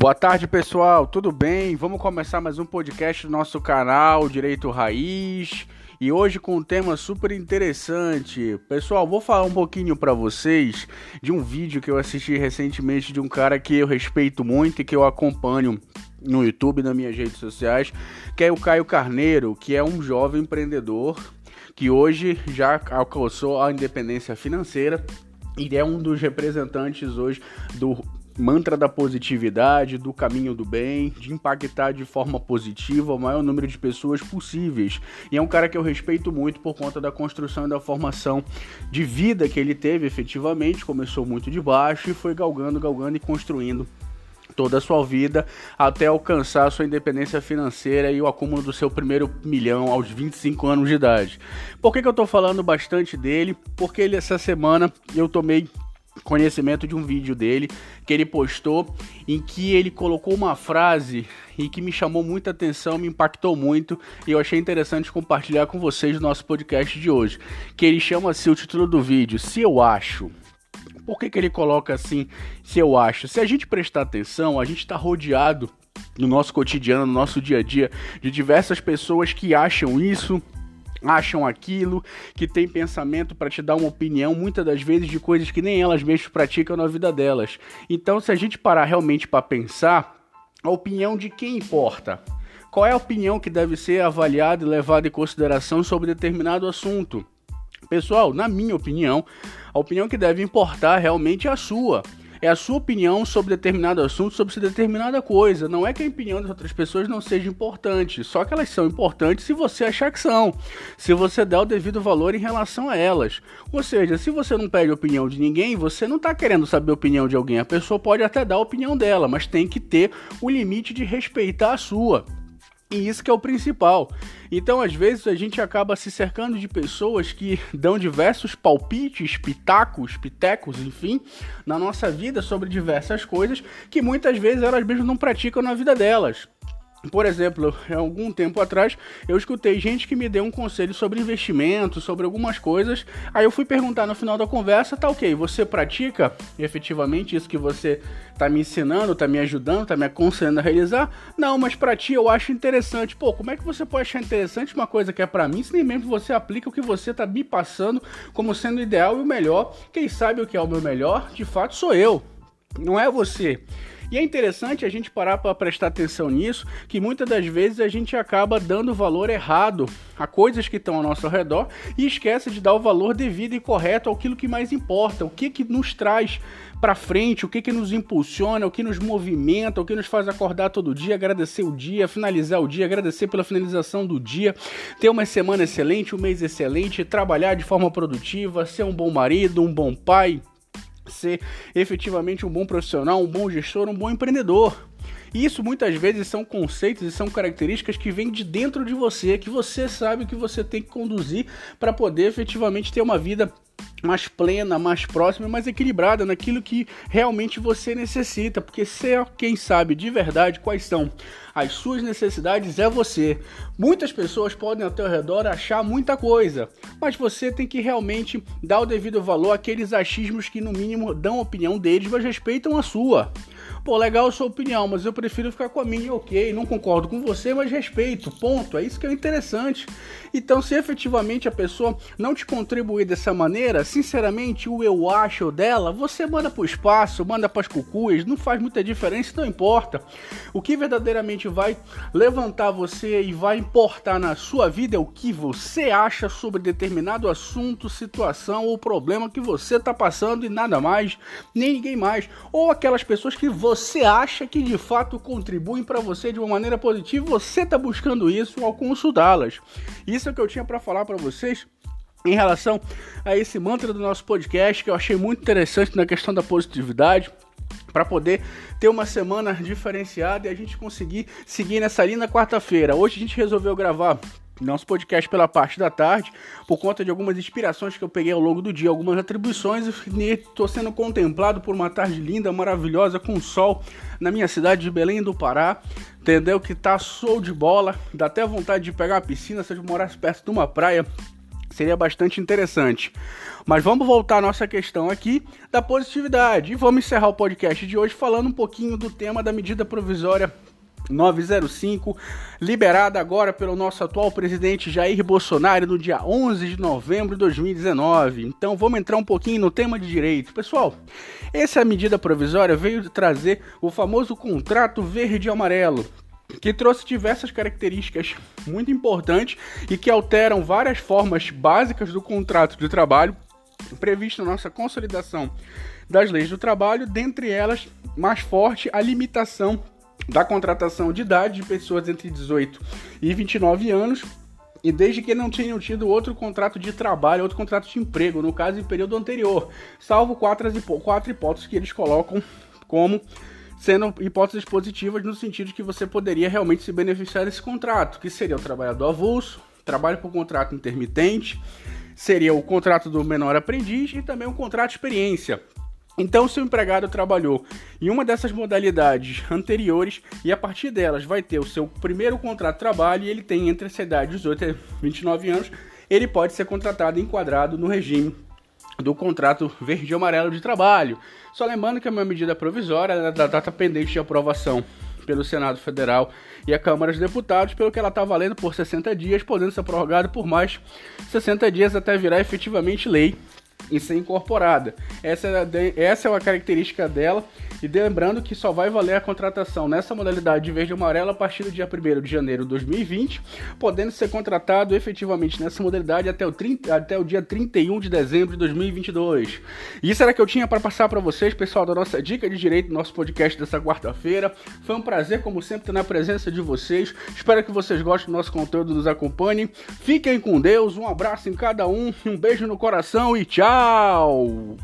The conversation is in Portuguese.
Boa tarde, pessoal. Tudo bem? Vamos começar mais um podcast do nosso canal Direito Raiz. E hoje com um tema super interessante. Pessoal, vou falar um pouquinho para vocês de um vídeo que eu assisti recentemente de um cara que eu respeito muito e que eu acompanho no YouTube, nas minhas redes sociais, que é o Caio Carneiro, que é um jovem empreendedor que hoje já alcançou a independência financeira e é um dos representantes hoje do mantra da positividade, do caminho do bem, de impactar de forma positiva o maior número de pessoas possíveis. E é um cara que eu respeito muito por conta da construção e da formação de vida que ele teve efetivamente. Começou muito de baixo e foi galgando, galgando e construindo toda a sua vida até alcançar a sua independência financeira e o acúmulo do seu primeiro milhão aos 25 anos de idade. Por que, que eu estou falando bastante dele? Porque ele, essa semana eu tomei conhecimento de um vídeo dele que ele postou em que ele colocou uma frase e que me chamou muita atenção, me impactou muito e eu achei interessante compartilhar com vocês no nosso podcast de hoje. Que ele chama assim o título do vídeo: Se eu acho. Por que, que ele coloca assim, se eu acho? Se a gente prestar atenção, a gente está rodeado no nosso cotidiano, no nosso dia a dia, de diversas pessoas que acham isso, acham aquilo, que tem pensamento para te dar uma opinião, muitas das vezes de coisas que nem elas mesmas praticam na vida delas. Então, se a gente parar realmente para pensar, a opinião de quem importa? Qual é a opinião que deve ser avaliada e levada em consideração sobre determinado assunto? Pessoal, na minha opinião, a opinião que deve importar realmente é a sua é a sua opinião sobre determinado assunto, sobre determinada coisa. Não é que a opinião das outras pessoas não seja importante, só que elas são importantes se você achar que são, se você der o devido valor em relação a elas. Ou seja, se você não pede opinião de ninguém, você não está querendo saber a opinião de alguém. A pessoa pode até dar a opinião dela, mas tem que ter o limite de respeitar a sua. E isso que é o principal. Então, às vezes, a gente acaba se cercando de pessoas que dão diversos palpites, pitacos, pitecos, enfim, na nossa vida sobre diversas coisas que muitas vezes elas mesmas não praticam na vida delas. Por exemplo, há algum tempo atrás eu escutei gente que me deu um conselho sobre investimento, sobre algumas coisas. Aí eu fui perguntar no final da conversa, tá ok, você pratica efetivamente isso que você tá me ensinando, tá me ajudando, tá me aconselhando a realizar? Não, mas pra ti eu acho interessante. Pô, como é que você pode achar interessante uma coisa que é para mim, se nem mesmo você aplica o que você tá me passando como sendo ideal e o melhor? Quem sabe o que é o meu melhor, de fato sou eu, não é você. E é interessante a gente parar para prestar atenção nisso, que muitas das vezes a gente acaba dando valor errado a coisas que estão ao nosso redor e esquece de dar o valor devido e correto àquilo que mais importa, o que que nos traz para frente, o que que nos impulsiona, o que nos movimenta, o que nos faz acordar todo dia, agradecer o dia, finalizar o dia, agradecer pela finalização do dia, ter uma semana excelente, um mês excelente, trabalhar de forma produtiva, ser um bom marido, um bom pai, ser efetivamente um bom profissional, um bom gestor, um bom empreendedor. E isso muitas vezes são conceitos e são características que vêm de dentro de você, que você sabe que você tem que conduzir para poder efetivamente ter uma vida mais plena, mais próxima, mais equilibrada naquilo que realmente você necessita, porque ser quem sabe de verdade quais são as suas necessidades é você. Muitas pessoas podem ao teu redor achar muita coisa, mas você tem que realmente dar o devido valor àqueles achismos que no mínimo dão a opinião deles, mas respeitam a sua. Pô, legal sua opinião, mas eu prefiro ficar com a minha, ok. Não concordo com você, mas respeito. Ponto. É isso que é interessante. Então, se efetivamente a pessoa não te contribuir dessa maneira, sinceramente, o eu acho dela, você manda pro espaço, manda pras cucuias, não faz muita diferença, não importa. O que verdadeiramente vai levantar você e vai importar na sua vida é o que você acha sobre determinado assunto, situação ou problema que você está passando e nada mais, nem ninguém mais. Ou aquelas pessoas que você acha que de fato contribuem para você de uma maneira positiva, você está buscando isso ao consultá-las. Isso é o que eu tinha para falar para vocês em relação a esse mantra do nosso podcast que eu achei muito interessante na questão da positividade para poder ter uma semana diferenciada e a gente conseguir seguir nessa linda quarta-feira. Hoje a gente resolveu gravar nosso podcast pela parte da tarde, por conta de algumas inspirações que eu peguei ao longo do dia, algumas atribuições, e estou sendo contemplado por uma tarde linda, maravilhosa, com sol na minha cidade de Belém do Pará, entendeu? Que tá show de bola, dá até vontade de pegar uma piscina se eu morasse perto de uma praia Seria bastante interessante. Mas vamos voltar à nossa questão aqui da positividade. E vamos encerrar o podcast de hoje falando um pouquinho do tema da medida provisória 905, liberada agora pelo nosso atual presidente Jair Bolsonaro no dia 11 de novembro de 2019. Então vamos entrar um pouquinho no tema de direito. Pessoal, essa medida provisória veio trazer o famoso contrato verde e amarelo, que trouxe diversas características muito importantes e que alteram várias formas básicas do contrato de trabalho previsto na nossa consolidação das leis do trabalho, dentre elas, mais forte a limitação da contratação de idade de pessoas entre 18 e 29 anos e desde que não tenham tido outro contrato de trabalho, outro contrato de emprego, no caso em período anterior, salvo quatro, quatro hipóteses que eles colocam como sendo hipóteses positivas no sentido de que você poderia realmente se beneficiar desse contrato, que seria o trabalhador avulso, trabalho por contrato intermitente, seria o contrato do menor aprendiz e também o contrato de experiência, então, se o empregado trabalhou em uma dessas modalidades anteriores e a partir delas vai ter o seu primeiro contrato de trabalho e ele tem entre essa idade 18 e 29 anos, ele pode ser contratado e enquadrado no regime do contrato verde e amarelo de trabalho. Só lembrando que é uma medida provisória é da data pendente de aprovação pelo Senado Federal e a Câmara dos Deputados, pelo que ela está valendo por 60 dias, podendo ser prorrogada por mais 60 dias até virar efetivamente lei e ser incorporada. Essa é, essa é uma característica dela. E lembrando que só vai valer a contratação nessa modalidade de verde e amarelo a partir do dia 1 de janeiro de 2020, podendo ser contratado efetivamente nessa modalidade até o, 30, até o dia 31 de dezembro de 2022. E isso era que eu tinha para passar para vocês, pessoal, da nossa dica de direito, nosso podcast dessa quarta-feira. Foi um prazer, como sempre, ter na presença de vocês. Espero que vocês gostem do nosso conteúdo, nos acompanhem. Fiquem com Deus, um abraço em cada um, um beijo no coração e tchau! Tchau!